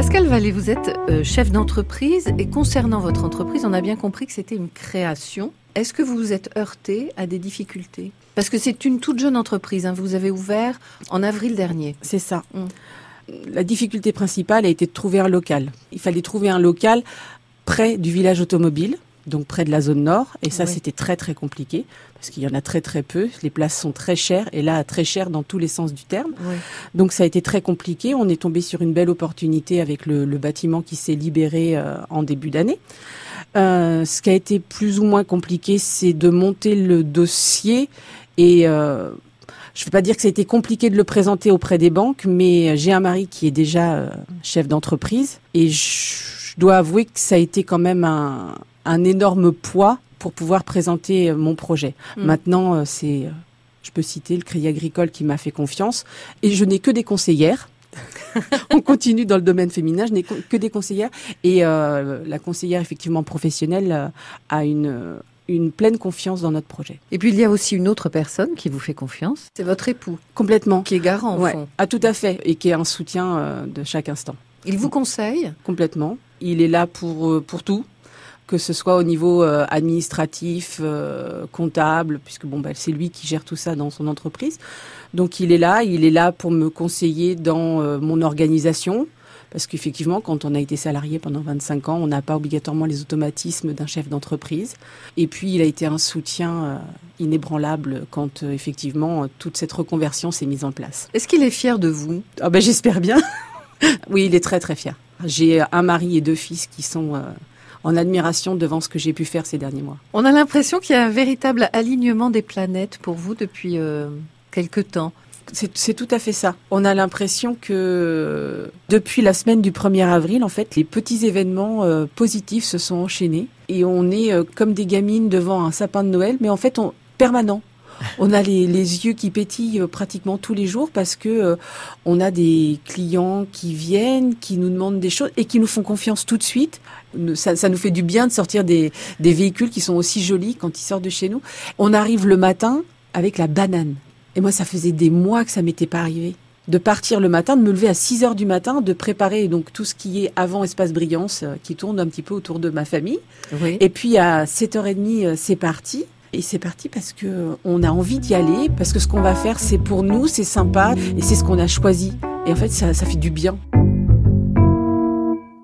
Pascal Vallée, vous êtes euh, chef d'entreprise et concernant votre entreprise, on a bien compris que c'était une création. Est-ce que vous vous êtes heurté à des difficultés? Parce que c'est une toute jeune entreprise, hein. vous avez ouvert en avril dernier. C'est ça. Mm. La difficulté principale a été de trouver un local. Il fallait trouver un local près du village automobile donc près de la zone nord. Et ça, c'était très très compliqué parce qu'il y en a très très peu. Les places sont très chères et là très chères dans tous les sens du terme. Donc ça a été très compliqué. On est tombé sur une belle opportunité avec le, bâtiment qui s'est libéré euh, en début d'année. Euh, ce qui a été plus ou moins compliqué, c'est de monter le dossier et euh, je ne vais pas dire que ça a été compliqué de le présenter auprès des banques, mais j'ai un mari qui est déjà chef d'entreprise et je dois avouer que ça a été quand même un, un énorme poids pour pouvoir présenter euh, mon projet. Mm. Maintenant, euh, c'est, euh, je peux citer le Crédit Agricole qui m'a fait confiance, et je n'ai que des conseillères. on continue dans le domaine féminin, je n'ai que des conseillères et la conseillère effectivement professionnelle a une une pleine confiance dans notre projet. Et puis il y a aussi une autre personne qui vous fait confiance, c'est votre époux. Complètement. Qui est garant ouais. fond. Ah tout à fait et qui est un soutien de chaque instant. Il vous conseille? Complètement. Il est là pour pour tout que ce soit au niveau euh, administratif, euh, comptable, puisque bon, bah, c'est lui qui gère tout ça dans son entreprise. Donc il est là, il est là pour me conseiller dans euh, mon organisation. Parce qu'effectivement, quand on a été salarié pendant 25 ans, on n'a pas obligatoirement les automatismes d'un chef d'entreprise. Et puis, il a été un soutien inébranlable quand effectivement toute cette reconversion s'est mise en place. Est-ce qu'il est fier de vous? Ah ben, J'espère bien. oui, il est très très fier. J'ai un mari et deux fils qui sont en admiration devant ce que j'ai pu faire ces derniers mois. On a l'impression qu'il y a un véritable alignement des planètes pour vous depuis euh, quelque temps. C'est tout à fait ça. On a l'impression que depuis la semaine du 1er avril, en fait, les petits événements euh, positifs se sont enchaînés et on est euh, comme des gamines devant un sapin de Noël, mais en fait, on, permanent on a les, yeux qui pétillent euh, pratiquement tous les jours parce que euh, on a des clients qui viennent, qui nous demandent des choses et qui nous font confiance tout de suite. Ça, nous fait du bien de sortir des, véhicules qui sont aussi jolis quand ils sortent de chez nous. On arrive le matin avec la banane. Et moi, ça faisait des mois que ça m'était pas arrivé de partir le matin, de me lever à 6 heures du matin, de préparer donc tout ce qui est avant espace brillance euh, qui tourne un petit peu autour de ma famille. Et puis à 7h30, c'est parti. Et c'est parti parce que on a envie d'y aller, parce que ce qu'on va faire, c'est pour nous, c'est sympa, et c'est ce qu'on a choisi. Et en fait, ça, ça fait du bien.